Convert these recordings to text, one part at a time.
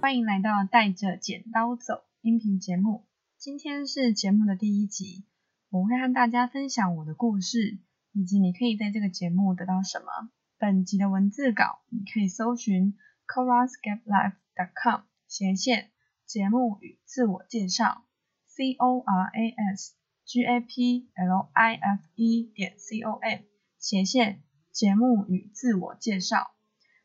欢迎来到带着剪刀走音频节目。今天是节目的第一集，我会和大家分享我的故事，以及你可以在这个节目得到什么。本集的文字稿你可以搜寻 corasgaplife.com 斜线节目与自我介绍 c o r a s g a p l i f e 点 c o m 斜线节目与自我介绍。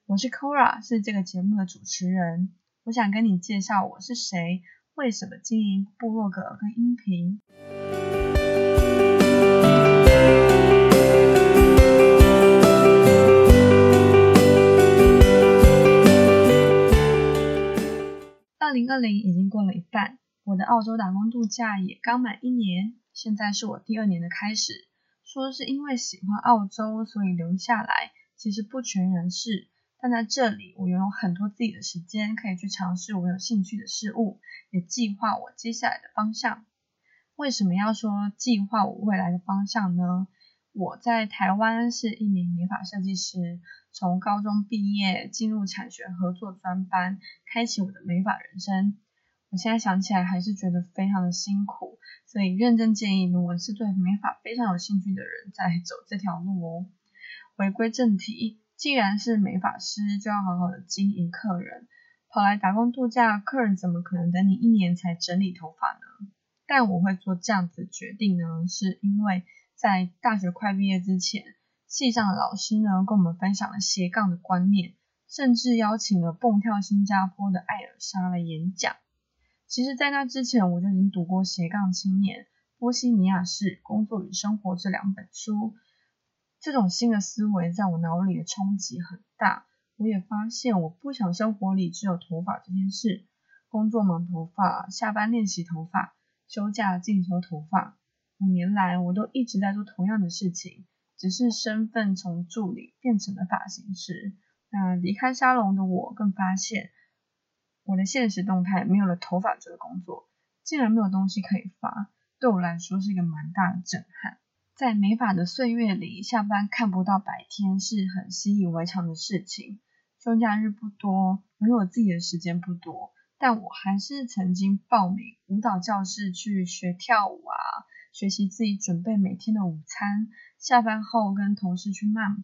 我是 Cora，是这个节目的主持人。我想跟你介绍我是谁。为什么经营部落格跟音频？二零二零已经过了一半，我的澳洲打工度假也刚满一年，现在是我第二年的开始。说是因为喜欢澳洲，所以留下来，其实不全然是。但在这里，我拥有很多自己的时间，可以去尝试我有兴趣的事物，也计划我接下来的方向。为什么要说计划我未来的方向呢？我在台湾是一名美发设计师，从高中毕业进入产学合作专班，开启我的美发人生。我现在想起来还是觉得非常的辛苦，所以认真建议，如果是对美发非常有兴趣的人，再走这条路哦。回归正题。既然是美发师，就要好好的经营客人。跑来打工度假，客人怎么可能等你一年才整理头发呢？但我会做这样子决定呢，是因为在大学快毕业之前，系上的老师呢跟我们分享了斜杠的观念，甚至邀请了蹦跳新加坡的艾尔莎来演讲。其实，在那之前，我就已经读过《斜杠青年：波西米亚式工作与生活》这两本书。这种新的思维在我脑里的冲击很大，我也发现我不想生活里只有头发这件事，工作忙头发，下班练习头发，休假进修头发。五年来我都一直在做同样的事情，只是身份从助理变成了发型师。那离开沙龙的我更发现，我的现实动态没有了头发这个工作，竟然没有东西可以发，对我来说是一个蛮大的震撼。在美法的岁月里，下班看不到白天是很习以为常的事情。休假日不多，拥有自己的时间不多，但我还是曾经报名舞蹈教室去学跳舞啊，学习自己准备每天的午餐。下班后跟同事去慢跑，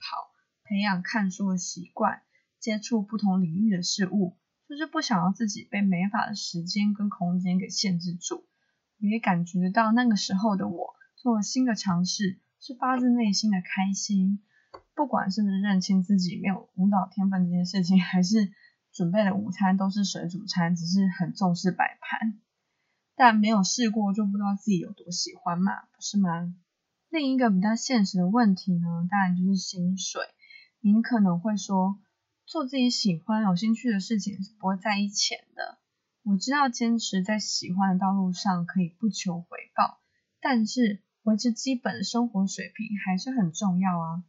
培养看书的习惯，接触不同领域的事物，就是不想要自己被美法的时间跟空间给限制住。我也感觉到那个时候的我。做新的尝试是发自内心的开心，不管是不是认清自己没有舞蹈天分这件事情，还是准备的午餐都是水煮餐，只是很重视摆盘。但没有试过就不知道自己有多喜欢嘛，不是吗？另一个比较现实的问题呢，当然就是薪水。您可能会说，做自己喜欢、有兴趣的事情是不会在意钱的。我知道坚持在喜欢的道路上可以不求回报，但是。维持基本的生活水平还是很重要啊！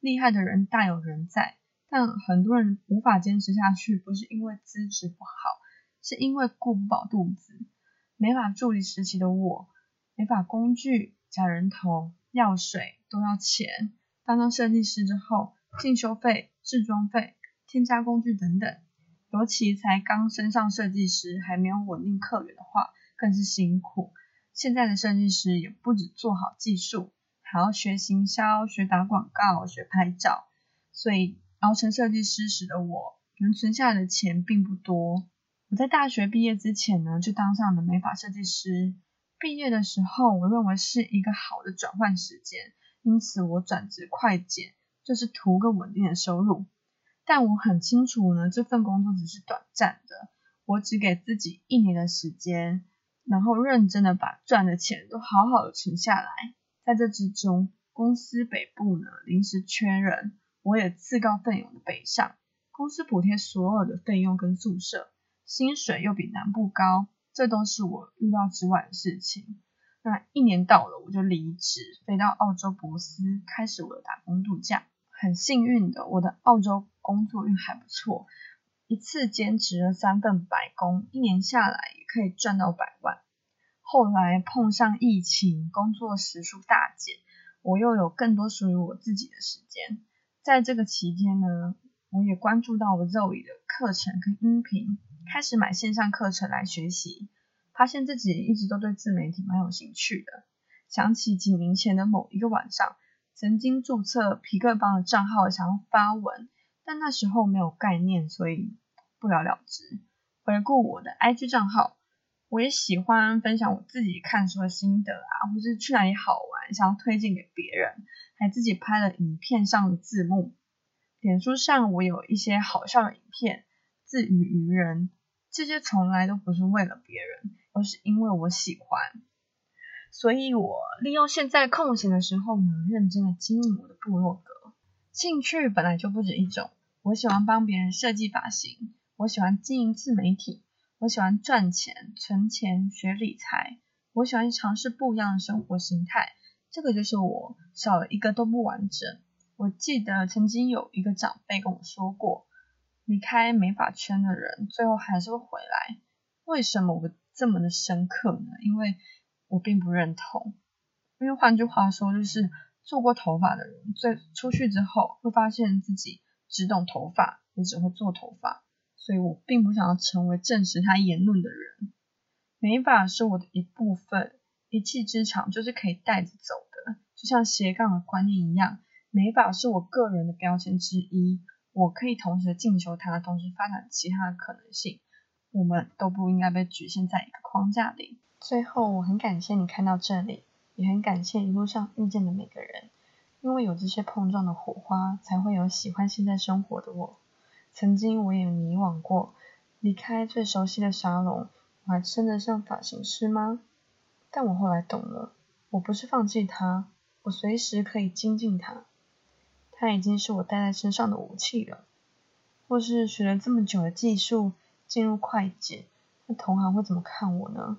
厉害的人大有人在，但很多人无法坚持下去，不是因为资质不好，是因为顾不饱肚子。没法助理时期的我，没法工具、假人头、药水都要钱。当上设计师之后，进修费、制装费、添加工具等等，尤其才刚升上设计师，还没有稳定客源的话，更是辛苦。现在的设计师也不止做好技术，还要学行销、学打广告、学拍照。所以熬成设计师时的我，能存下来的钱并不多。我在大学毕业之前呢，就当上了美发设计师。毕业的时候，我认为是一个好的转换时间，因此我转职快剪，就是图个稳定的收入。但我很清楚呢，这份工作只是短暂的，我只给自己一年的时间。然后认真的把赚的钱都好好的存下来，在这之中，公司北部呢临时缺人，我也自告奋勇的北上，公司补贴所有的费用跟宿舍，薪水又比南部高，这都是我预料之外的事情。那一年到了，我就离职，飞到澳洲博斯，开始我的打工度假。很幸运的，我的澳洲工作运还不错。一次兼职了三份白工，一年下来也可以赚到百万。后来碰上疫情，工作时数大减，我又有更多属于我自己的时间。在这个期间呢，我也关注到了 Zoe 的课程跟音频，开始买线上课程来学习，发现自己一直都对自媒体蛮有兴趣的。想起几年前的某一个晚上，曾经注册皮克邦的账号，想要发文，但那时候没有概念，所以不了了之。回顾我的 IG 账号。我也喜欢分享我自己看书的心得啊，或是去哪里好玩，想要推荐给别人，还自己拍了影片上的字幕。脸书上我有一些好笑的影片，自娱娱人，这些从来都不是为了别人，而是因为我喜欢。所以我利用现在空闲的时候呢，认真的经营我的部落格。兴趣本来就不止一种，我喜欢帮别人设计发型，我喜欢经营自媒体。我喜欢赚钱、存钱、学理财。我喜欢尝试不一样的生活形态。这个就是我，少了一个都不完整。我记得曾经有一个长辈跟我说过，离开美发圈的人，最后还是会回来。为什么我这么的深刻呢？因为我并不认同。因为换句话说，就是做过头发的人，最出去之后，会发现自己只懂头发，也只会做头发。所以我并不想要成为证实他言论的人。美发是我的一部分，一技之长就是可以带着走的，就像斜杠的观念一样。美发是我个人的标签之一，我可以同时进修它，同时发展其他的可能性。我们都不应该被局限在一个框架里。最后，我很感谢你看到这里，也很感谢一路上遇见的每个人，因为有这些碰撞的火花，才会有喜欢现在生活的我。曾经我也迷惘过，离开最熟悉的沙龙，我还称得上发型师吗？但我后来懂了，我不是放弃它，我随时可以精进它，它已经是我带在身上的武器了。或是学了这么久的技术，进入会计，那同行会怎么看我呢？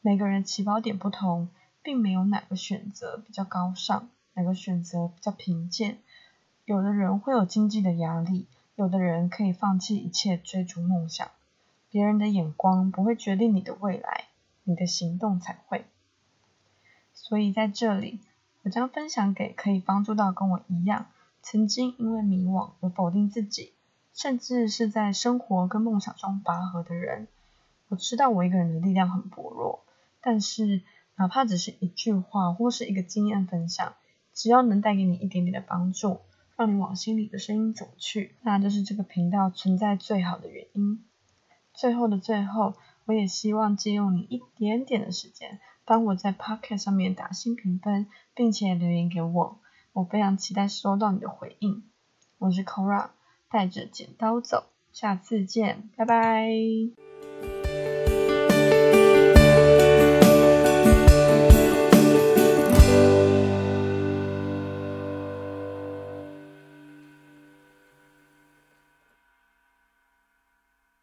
每个人起跑点不同，并没有哪个选择比较高尚，哪个选择比较贫贱。有的人会有经济的压力。有的人可以放弃一切追逐梦想，别人的眼光不会决定你的未来，你的行动才会。所以在这里，我将分享给可以帮助到跟我一样，曾经因为迷惘而否定自己，甚至是在生活跟梦想中拔河的人。我知道我一个人的力量很薄弱，但是哪怕只是一句话或是一个经验分享，只要能带给你一点点的帮助。让你往心里的声音走去，那就是这个频道存在最好的原因。最后的最后，我也希望借用你一点点的时间，帮我在 Pocket 上面打新评分，并且留言给我，我非常期待收到你的回应。我是 Cora，带着剪刀走，下次见，拜拜。